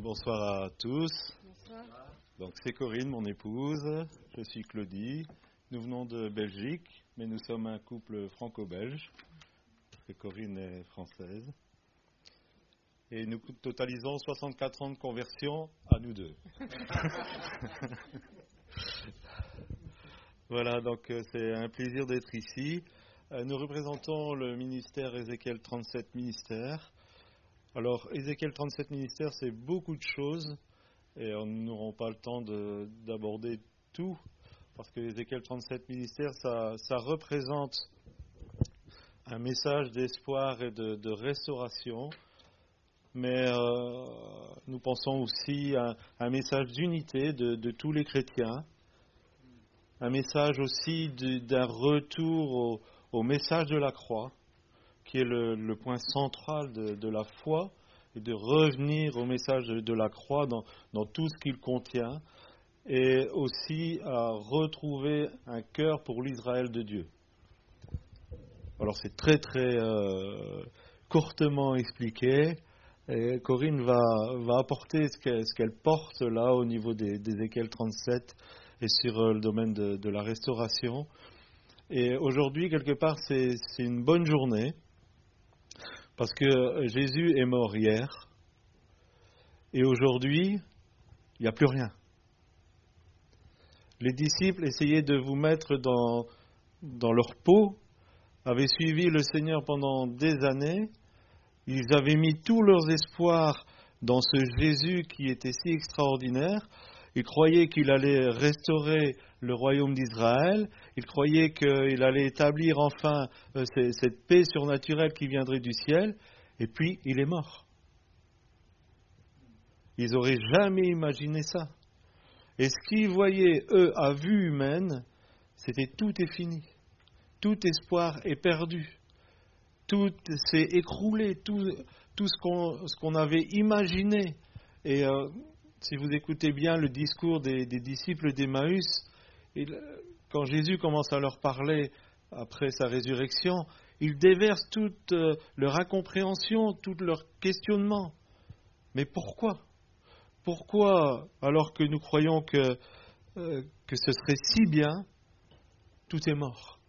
bonsoir à tous. Donc c'est Corinne, mon épouse. Je suis Claudie. Nous venons de Belgique, mais nous sommes un couple franco-belge. Corinne est française. Et nous totalisons 64 ans de conversion à nous deux. voilà, donc euh, c'est un plaisir d'être ici. Euh, nous représentons le ministère Ézéchiel 37 ministère. Alors, Ézéchiel 37 ministère, c'est beaucoup de choses et nous n'aurons pas le temps d'aborder tout parce que Ézéchiel 37 ministère, ça, ça représente un message d'espoir et de, restauration, mais euh, nous pensons aussi à un message d'unité de, tous les chrétiens, un message aussi d'un retour au message de la croix qui est le, point central de, la foi, et de revenir au message de, la croix dans, tout ce qu'il contient, et aussi à retrouver un cœur pour l'Israël de Dieu. Alors c'est très très euh, courtement expliqué. Corinne va, va apporter ce qu'elle porte là au niveau des, des 37 et sur euh, le domaine de la restauration. Et aujourd'hui, quelque part, c'est une bonne journée parce que Jésus est mort hier et aujourd'hui, il n'y a plus rien. Les disciples essayaient de vous mettre dans, dans leur peau, avaient suivi le Seigneur pendant des années, ils avaient mis tous leurs espoirs dans ce Jésus qui était si extraordinaire, ils croyaient qu'il allait restaurer le royaume d'Israël, ils croyaient qu'il allait établir enfin euh, cette paix surnaturelle qui viendrait du ciel, et puis il est mort. Ils n'auraient jamais imaginé ça. Et ce qu'ils voyaient, eux, à vue humaine, c'était tout est fini. Tout espoir est perdu. Tout s'est écroulé. Tout, ce qu'on avait imaginé. Et euh, si vous écoutez bien le discours des, disciples d'Emmaüs, quand Jésus commence à leur parler après sa résurrection, il déverse toute euh, leur incompréhension, tout leur questionnement. Mais pourquoi? Pourquoi, alors que nous croyons que, euh, que ce serait si bien, tout est mort?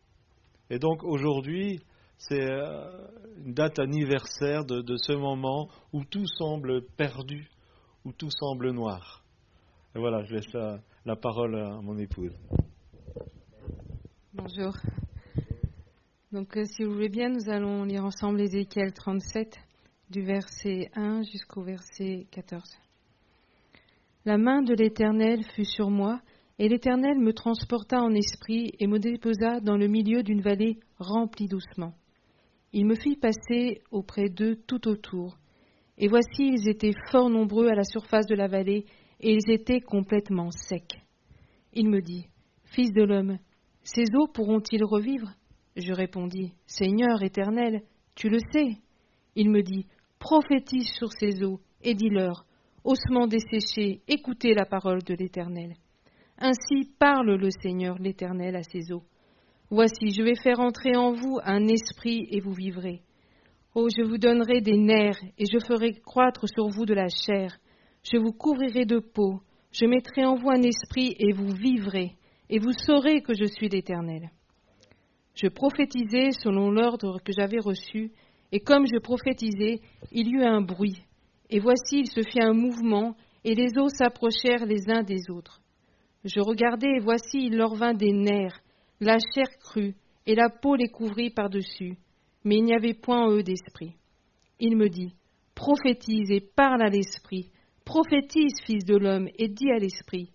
Et donc aujourd'hui, c'est euh, une date anniversaire de ce moment où tout semble perdu, où tout semble noir. Et voilà, je laisse la, parole à mon épouse. Bonjour. Donc, euh, si vous voulez bien, nous allons lire ensemble Ézéchiel 37, du verset 1 jusqu'au verset 14. La main de l'Éternel fut sur moi, et l'Éternel me transporta en esprit et me déposa dans le milieu d'une vallée remplie doucement. Il me fit passer auprès d'eux tout autour, et voici, ils étaient fort nombreux à la surface de la vallée, et ils étaient complètement secs. Il me dit, Fils de l'homme, ces eaux pourront-ils revivre? Je répondis, Seigneur éternel, tu le sais. Il me dit, Prophétise sur ces eaux, et dis-leur, Ossements desséchés, écoutez la parole de l'Éternel. Ainsi parle le Seigneur l'Éternel à ces eaux. Voici, je vais faire entrer en vous un esprit, et vous vivrez Oh, je vous donnerai des nerfs, et je ferai croître sur vous de la chair. Je vous couvrirai de peau. Je mettrai en vous un esprit, et vous vivrez, et vous saurez que je suis l'Éternel. Je prophétisai selon l'ordre que j'avais reçu, et comme je prophétisais, il y eut un bruit. Et voici, il se fit un mouvement, et les eaux s'approchèrent les uns des autres. Je regardai, et voici, il leur vint des nerfs, la chair crue, et la peau les couvrit par-dessus mais il n'y avait point en eux d'esprit. Il me dit, prophétise et parle à l'esprit, prophétise, fils de l'homme, et dis à l'esprit,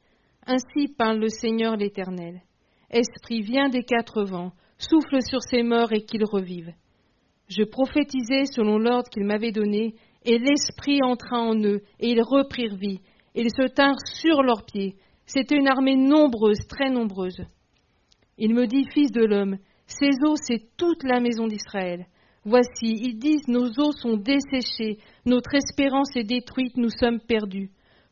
ainsi parle le Seigneur l'Éternel. Esprit, viens des quatre vents, souffle sur ces morts et qu'ils revivent. Je prophétisai selon l'ordre qu'il m'avait donné, et l'Esprit entra en eux, et ils reprirent vie, et ils se tinrent sur leurs pieds. C'était une armée nombreuse, très nombreuse. Il me dit, Fils de l'homme, ces eaux, c'est toute la maison d'Israël. Voici, ils disent, nos eaux sont desséchées, notre espérance est détruite, nous sommes perdus.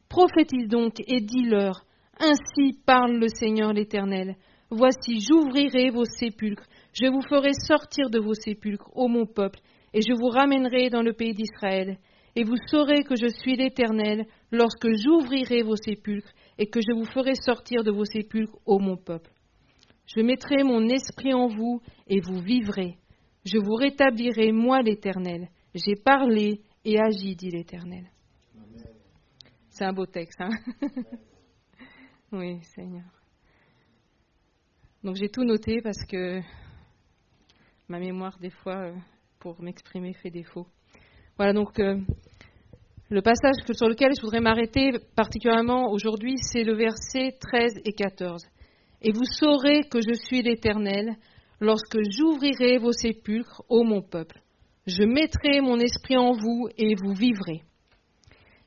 Prophétise donc et dis-leur, ainsi parle le Seigneur l'Éternel. Voici, j'ouvrirai vos sépulcres, je vous ferai sortir de vos sépulcres, ô mon peuple, et je vous ramènerai dans le pays d'Israël. et vous saurez que je suis l'Éternel lorsque j'ouvrirai vos sépulcres et que je vous ferai sortir de vos sépulcres, ô mon peuple. Je mettrai mon esprit en vous et vous vivrez. Je vous rétablirai, moi l'Éternel. J'ai parlé et agi, dit l'Éternel. C'est un beau texte, hein? Oui, Seigneur. Donc j'ai tout noté parce que ma mémoire, des fois, euh, pour m'exprimer, fait défaut. Voilà, donc euh, le passage sur lequel je voudrais m'arrêter particulièrement aujourd'hui, c'est le verset 13 et 14. Et vous saurez que je suis l'Éternel lorsque j'ouvrirai vos sépulcres, ô mon peuple. Je mettrai mon esprit en vous et vous vivrez.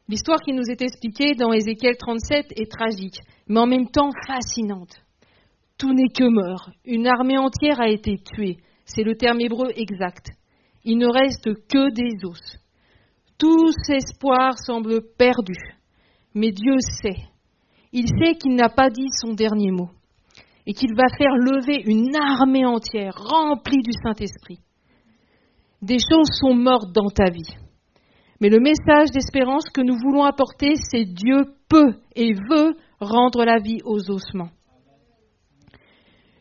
L'histoire qui nous est expliquée dans Ézéchiel 37 est tragique, mais en même temps fascinante. Tout n'est que mort. Une armée entière a été tuée. C'est le terme hébreu exact. Il ne reste que des os. Tout espoir semble perdu. Mais Dieu sait. Il sait qu'il n'a pas dit son dernier mot et qu'il va faire lever une armée entière remplie du Saint-Esprit. Des choses sont mortes dans ta vie. Mais le message d'espérance que nous voulons apporter, c'est Dieu peut et veut rendre la vie aux ossements.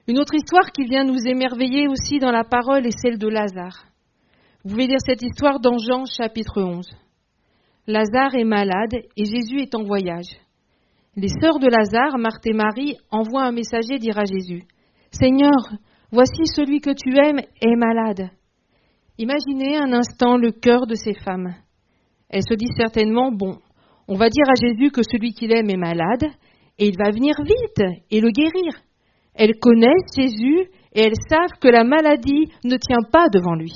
Une autre histoire qui vient nous émerveiller aussi dans la parole est celle de Lazare. Vous pouvez lire cette histoire dans Jean chapitre 11. Lazare est malade et Jésus est en voyage. Les sœurs de Lazare, Marthe et Marie, envoient un messager dire à Jésus Seigneur, voici celui que tu aimes est malade. Imaginez un instant le cœur de ces femmes. Elles se disent certainement Bon, on va dire à Jésus que celui qu'il aime est malade et il va venir vite et le guérir. Elles connaissent Jésus et elles savent que la maladie ne tient pas devant lui.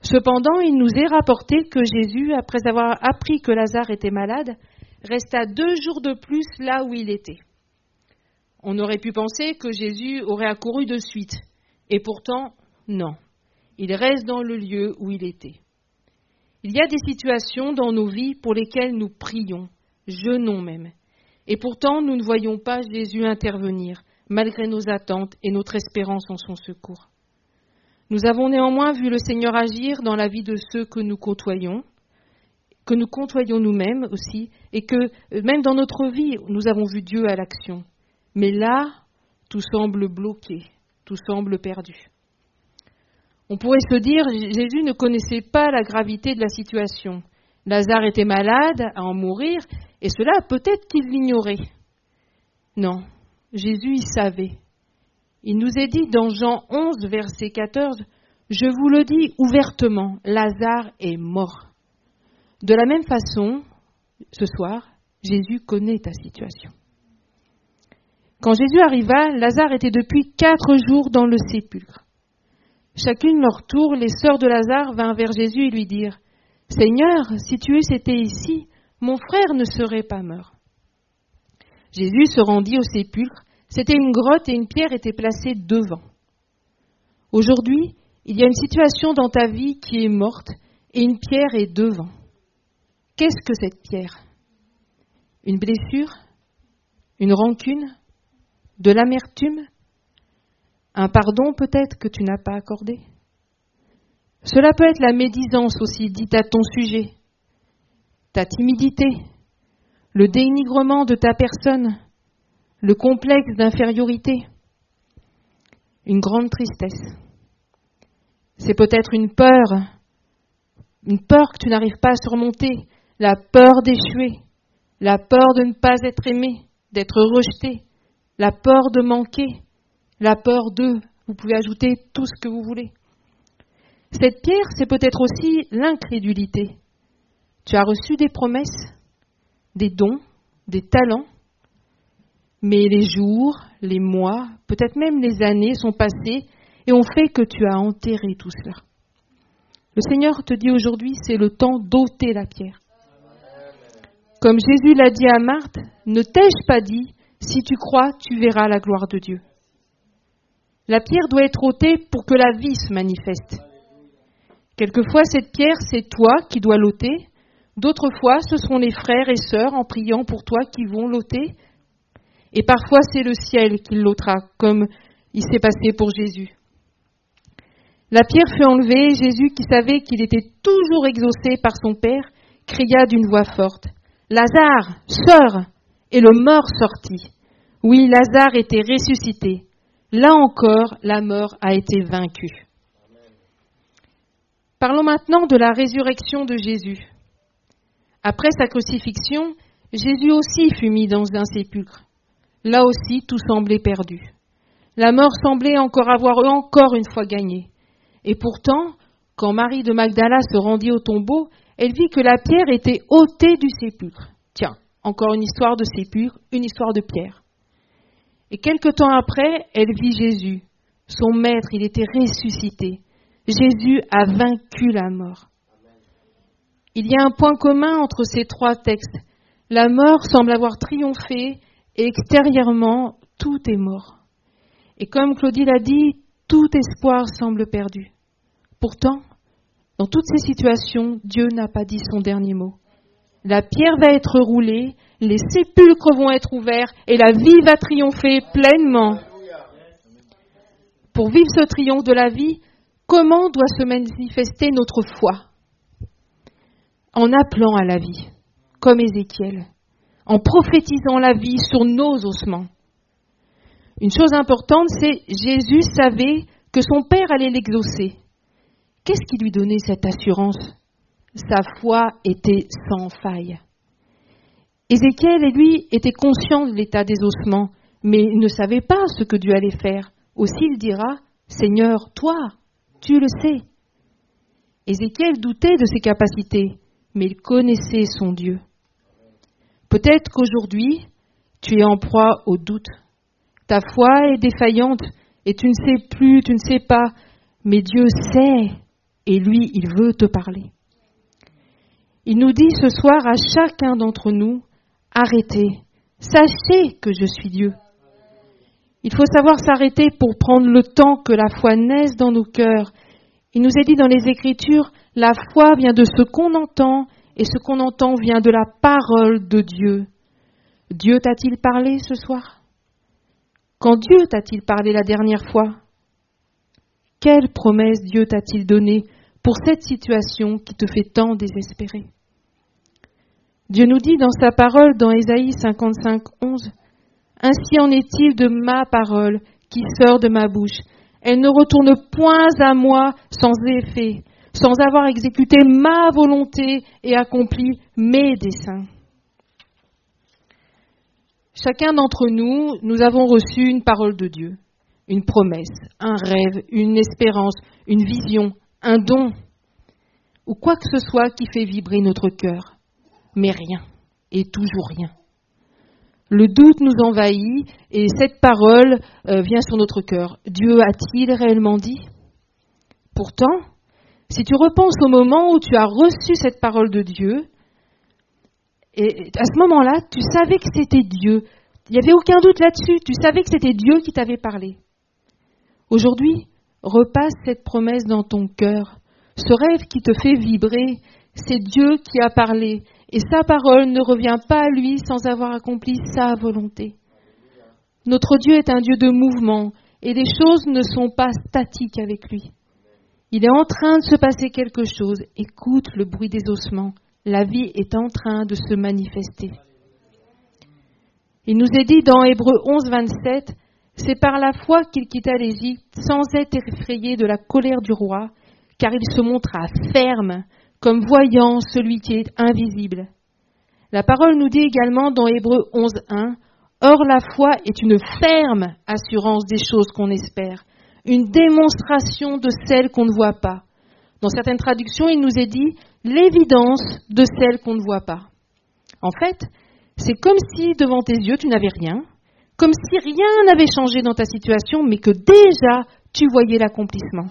Cependant, il nous est rapporté que Jésus, après avoir appris que Lazare était malade, resta deux jours de plus là où il était. On aurait pu penser que Jésus aurait accouru de suite, et pourtant, non. Il reste dans le lieu où il était. Il y a des situations dans nos vies pour lesquelles nous prions, jeûnons même, et pourtant nous ne voyons pas Jésus intervenir, malgré nos attentes et notre espérance en son secours. Nous avons néanmoins vu le Seigneur agir dans la vie de ceux que nous côtoyons, que nous côtoyons nous-mêmes aussi, et que euh, même dans notre vie, nous avons vu Dieu à l'action. Mais là, tout semble bloqué, tout semble perdu. On pourrait se dire, Jésus ne connaissait pas la gravité de la situation. Lazare était malade, à en mourir, et cela peut-être qu'il l'ignorait. Non, Jésus y savait. Il nous est dit dans Jean 11, verset 14, Je vous le dis ouvertement, Lazare est mort. De la même façon, ce soir, Jésus connaît ta situation. Quand Jésus arriva, Lazare était depuis quatre jours dans le sépulcre. Chacune leur tour, les sœurs de Lazare vinrent vers Jésus et lui dirent Seigneur, si tu eusse été ici, mon frère ne serait pas mort. Jésus se rendit au sépulcre. C'était une grotte et une pierre était placée devant. Aujourd'hui, il y a une situation dans ta vie qui est morte et une pierre est devant. Qu'est-ce que cette pierre? Une blessure? Une rancune? De l'amertume? Un pardon peut-être que tu n'as pas accordé. Cela peut être la médisance aussi dite à ton sujet, ta timidité, le dénigrement de ta personne, le complexe d'infériorité, une grande tristesse. C'est peut-être une peur, une peur que tu n'arrives pas à surmonter, la peur d'échouer, la peur de ne pas être aimé, d'être rejeté, la peur de manquer, la peur de, vous pouvez ajouter tout ce que vous voulez. Cette pierre, c'est peut-être aussi l'incrédulité. Tu as reçu des promesses, des dons, des talents, mais les jours, les mois, peut-être même les années sont passés et ont fait que tu as enterré tout cela. Le Seigneur te dit aujourd'hui, c'est le temps d'ôter la pierre. Comme Jésus l'a dit à Marthe, ne t'ai-je pas dit, si tu crois, tu verras la gloire de Dieu. La pierre doit être ôtée pour que la vie se manifeste. Quelquefois, cette pierre, c'est toi qui dois l'ôter. D'autres fois, ce sont les frères et sœurs en priant pour toi qui vont l'ôter. Et parfois, c'est le ciel qui l'ôtera, comme il s'est passé pour Jésus. La pierre fut enlevée, Jésus, qui savait qu'il était toujours exaucé par son Père, cria d'une voix forte, Lazare, sors Et le mort sortit. Oui, Lazare était ressuscité. Là encore, la mort a été vaincue. Parlons maintenant de la résurrection de Jésus. Après sa crucifixion, Jésus aussi fut mis dans un sépulcre. Là aussi, tout semblait perdu. La mort semblait encore avoir encore une fois gagné. Et pourtant, quand Marie de Magdala se rendit au tombeau, elle vit que la pierre était ôtée du sépulcre. Tiens, encore une histoire de sépulcre, une histoire de pierre. Et quelque temps après, elle vit Jésus. Son maître, il était ressuscité. Jésus a vaincu la mort. Il y a un point commun entre ces trois textes. La mort semble avoir triomphé et extérieurement, tout est mort. Et comme Claudie l'a dit, tout espoir semble perdu. Pourtant, dans toutes ces situations, Dieu n'a pas dit son dernier mot. La pierre va être roulée, les sépulcres vont être ouverts et la vie va triompher pleinement. Pour vivre ce triomphe de la vie, comment doit se manifester notre foi? En appelant à la vie, comme Ézéchiel, en prophétisant la vie sur nos ossements. Une chose importante, c'est Jésus savait que son Père allait l'exaucer. Qu'est-ce qui lui donnait cette assurance? Sa foi était sans faille. Ézéchiel et lui étaient conscients de l'état des ossements, mais il ne savait pas ce que Dieu allait faire. Aussi il dira, Seigneur, toi, tu le sais. Ézéchiel doutait de ses capacités, mais il connaissait son Dieu. Peut-être qu'aujourd'hui, tu es en proie au doute. Ta foi est défaillante et tu ne sais plus, tu ne sais pas, mais Dieu sait et lui, il veut te parler. Il nous dit ce soir à chacun d'entre nous, arrêtez, sachez que je suis Dieu. Il faut savoir s'arrêter pour prendre le temps que la foi naisse dans nos cœurs. Il nous est dit dans les Écritures, la foi vient de ce qu'on entend et ce qu'on entend vient de la parole de Dieu. Dieu t'a-t-il parlé ce soir? Quand Dieu t'a-t-il parlé la dernière fois? Quelle promesse Dieu t'a-t-il donnée pour cette situation qui te fait tant désespérer? Dieu nous dit dans sa parole dans Ésaïe 55, 11, Ainsi en est-il de ma parole qui sort de ma bouche. Elle ne retourne point à moi sans effet, sans avoir exécuté ma volonté et accompli mes desseins. Chacun d'entre nous, nous avons reçu une parole de Dieu, une promesse, un rêve, une espérance, une vision, un don, ou quoi que ce soit qui fait vibrer notre cœur, mais rien, et toujours rien. Le doute nous envahit et cette parole euh, vient sur notre cœur. Dieu a-t-il réellement dit? Pourtant, si tu repenses au moment où tu as reçu cette parole de Dieu, et à ce moment-là, tu savais que c'était Dieu. Il n'y avait aucun doute là-dessus. Tu savais que c'était Dieu qui t'avait parlé. Aujourd'hui, repasse cette promesse dans ton cœur. Ce rêve qui te fait vibrer, c'est Dieu qui a parlé. Et sa parole ne revient pas à lui sans avoir accompli sa volonté. Notre Dieu est un Dieu de mouvement et les choses ne sont pas statiques avec lui. Il est en train de se passer quelque chose. Écoute le bruit des ossements. La vie est en train de se manifester. Il nous est dit dans Hébreu 11, 27, c'est par la foi qu'il quitta l'Égypte sans être effrayé de la colère du roi, car il se montra ferme comme voyant celui qui est invisible. La parole nous dit également dans Hébreu 11, 1, Or la foi est une ferme assurance des choses qu'on espère, une démonstration de celles qu'on ne voit pas. Dans certaines traductions, il nous est dit l'évidence de celles qu'on ne voit pas. En fait, c'est comme si devant tes yeux, tu n'avais rien, comme si rien n'avait changé dans ta situation, mais que déjà tu voyais l'accomplissement.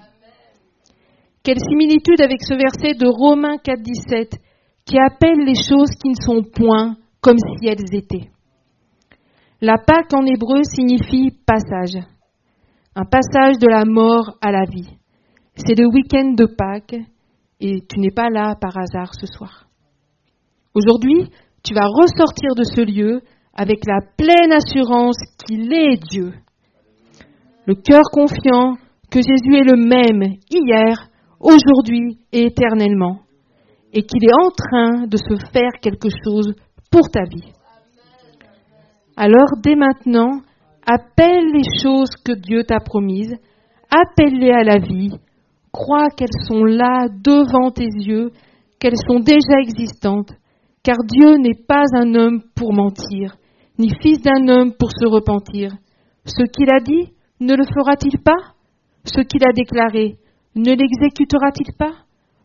Quelle similitude avec ce verset de Romains 4, 17, qui appelle les choses qui ne sont point comme si elles étaient. La Pâque en hébreu signifie passage un passage de la mort à la vie. C'est le week-end de Pâques et tu n'es pas là par hasard ce soir. Aujourd'hui, tu vas ressortir de ce lieu avec la pleine assurance qu'il est Dieu. Le cœur confiant que Jésus est le même hier, aujourd'hui et éternellement, et qu'il est en train de se faire quelque chose pour ta vie. Alors, dès maintenant, appelle les choses que Dieu t'a promises, appelle-les à la vie, crois qu'elles sont là devant tes yeux, qu'elles sont déjà existantes, car Dieu n'est pas un homme pour mentir, ni fils d'un homme pour se repentir. Ce qu'il a dit, ne le fera-t-il pas? Ce qu'il a déclaré, ne l'exécutera-t-il pas?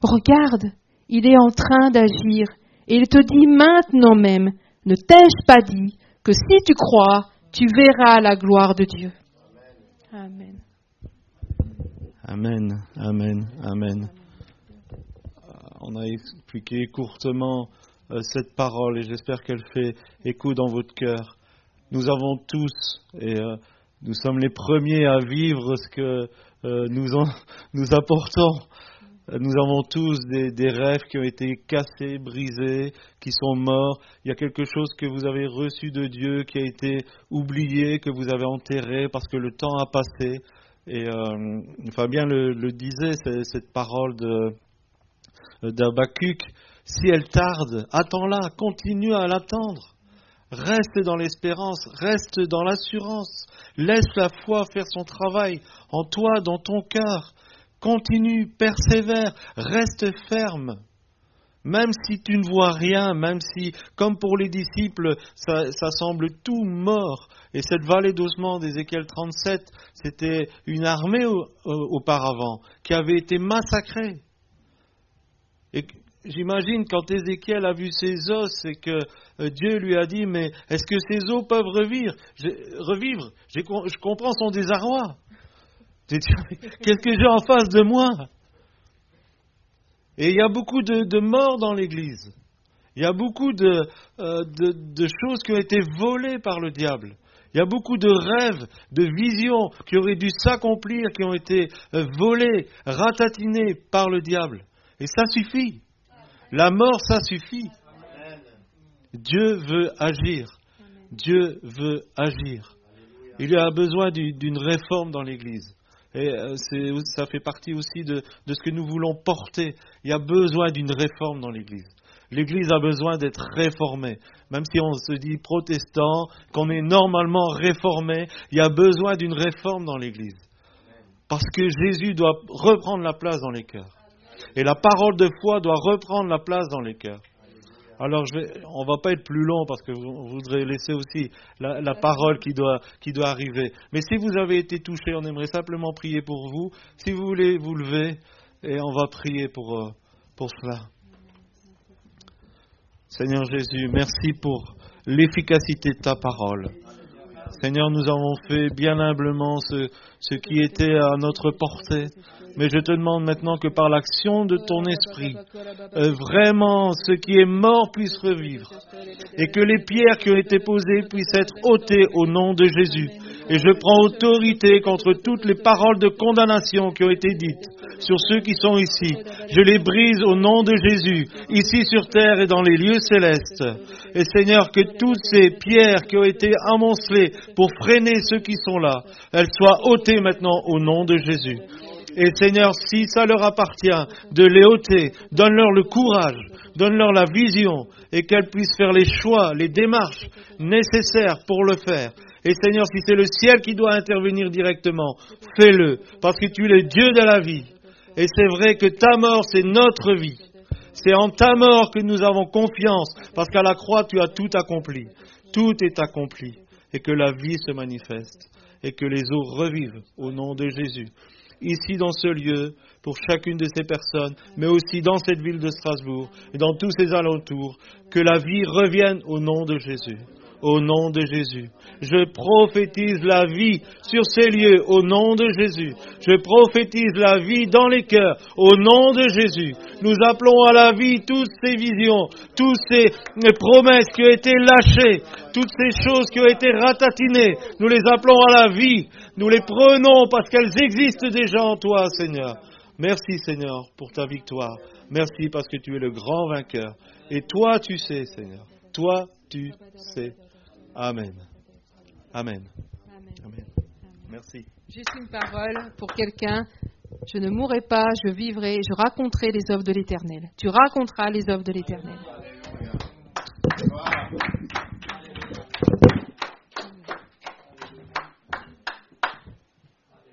Regarde, il est en train d'agir, et il te dit maintenant même, ne t'ai-je pas dit que si tu crois, tu verras la gloire de Dieu? Amen. Amen, amen, amen. On a expliqué courtement euh, cette parole et j'espère qu'elle fait écho dans votre cœur. Nous avons tous, et euh, nous sommes les premiers à vivre ce que euh, nous, nous apportons. Nous avons tous des, rêves qui ont été cassés, brisés, qui sont morts. Il y a quelque chose que vous avez reçu de Dieu qui a été oublié, que vous avez enterré parce que le temps a passé. Et Fabien le, le disait, cette parole d'Abacuc, si elle tarde, attends-la, continue à l'attendre. Reste dans l'espérance, reste dans l'assurance. Laisse la foi faire son travail en toi, dans ton cœur. Continue, persévère, reste ferme. Même si tu ne vois rien, même si, comme pour les disciples, ça, semble tout mort, et cette vallée d'osement d'Ézéchiel 37, c'était une armée auparavant qui avait été massacrée. J'imagine quand Ézéchiel a vu ses os et que euh, Dieu lui a dit Mais est-ce que ces os peuvent revivre? Revivre? Je comprends son désarroi. Qu'est-ce que j'ai en face de moi? Et il y a beaucoup de, morts dans l'Église. Il y a beaucoup euh, de, choses qui ont été volées par le diable. Il y a beaucoup de rêves, de visions qui auraient dû s'accomplir, qui ont été euh, volés, ratatinés par le diable. Et ça suffit. La mort, ça suffit. Dieu veut agir. Dieu veut agir. Il y a besoin d'une réforme dans l'Église. Et euh, ça fait partie aussi de, de, ce que nous voulons porter. Il y a besoin d'une réforme dans l'Église. L'Église a besoin d'être réformée. Même si on se dit protestant, qu'on est normalement réformé, il y a besoin d'une réforme dans l'Église. Parce que Jésus doit reprendre la place dans les cœurs. Et la parole de foi doit reprendre la place dans les cœurs. Alors, on ne va pas être plus long parce que vous, voudrez laisser aussi la, parole qui doit, arriver. Mais si vous avez été touché, on aimerait simplement prier pour vous. Si vous voulez vous lever, et on va prier pour, euh, pour cela. Seigneur Jésus, merci pour l'efficacité de ta parole. Seigneur, nous avons fait bien humblement ce qui était à notre portée. Mais je te demande maintenant que par l'action de ton esprit, euh, vraiment ce qui est mort puisse revivre. Et que les pierres qui ont été posées puissent être ôtées au nom de Jésus. Et je prends autorité contre toutes les paroles de condamnation qui ont été dites sur ceux qui sont ici. Je les brise au nom de Jésus, ici sur terre et dans les lieux célestes. Et Seigneur, que toutes ces pierres qui ont été amoncelées pour freiner ceux qui sont là, elles soient ôtées maintenant au nom de Jésus. Et Seigneur, si ça leur appartient de les ôter, donne-leur le courage, donne-leur la vision et qu'elles puissent faire les choix, les démarches nécessaires pour le faire. Et Seigneur, si c'est le ciel qui doit intervenir directement, fais-le, parce que tu es le Dieu de la vie. Et c'est vrai que ta mort, c'est notre vie. C'est en ta mort que nous avons confiance, parce qu'à la croix, tu as tout accompli. Tout est accompli. Et que la vie se manifeste. Et que les eaux revivent au nom de Jésus ici dans ce lieu, pour chacune de ces personnes, mais aussi dans cette ville de Strasbourg et dans tous ses alentours, que la vie revienne au nom de Jésus au nom de Jésus. Je prophétise la vie sur ces lieux au nom de Jésus. Je prophétise la vie dans les cœurs au nom de Jésus. Nous appelons à la vie toutes ces visions, toutes ces promesses qui ont été lâchées, toutes ces choses qui ont été ratatinées. Nous les appelons à la vie. Nous les prenons parce qu'elles existent déjà en toi, Seigneur. Merci, Seigneur, pour ta victoire. Merci parce que tu es le grand vainqueur. Et toi, tu sais, Seigneur. Toi, tu sais. Amen. Amen. Amen. Merci. Juste une parole pour quelqu'un. Je ne mourrai pas, je vivrai, je raconterai les œuvres de l'Éternel. Tu raconteras les œuvres de l'Éternel.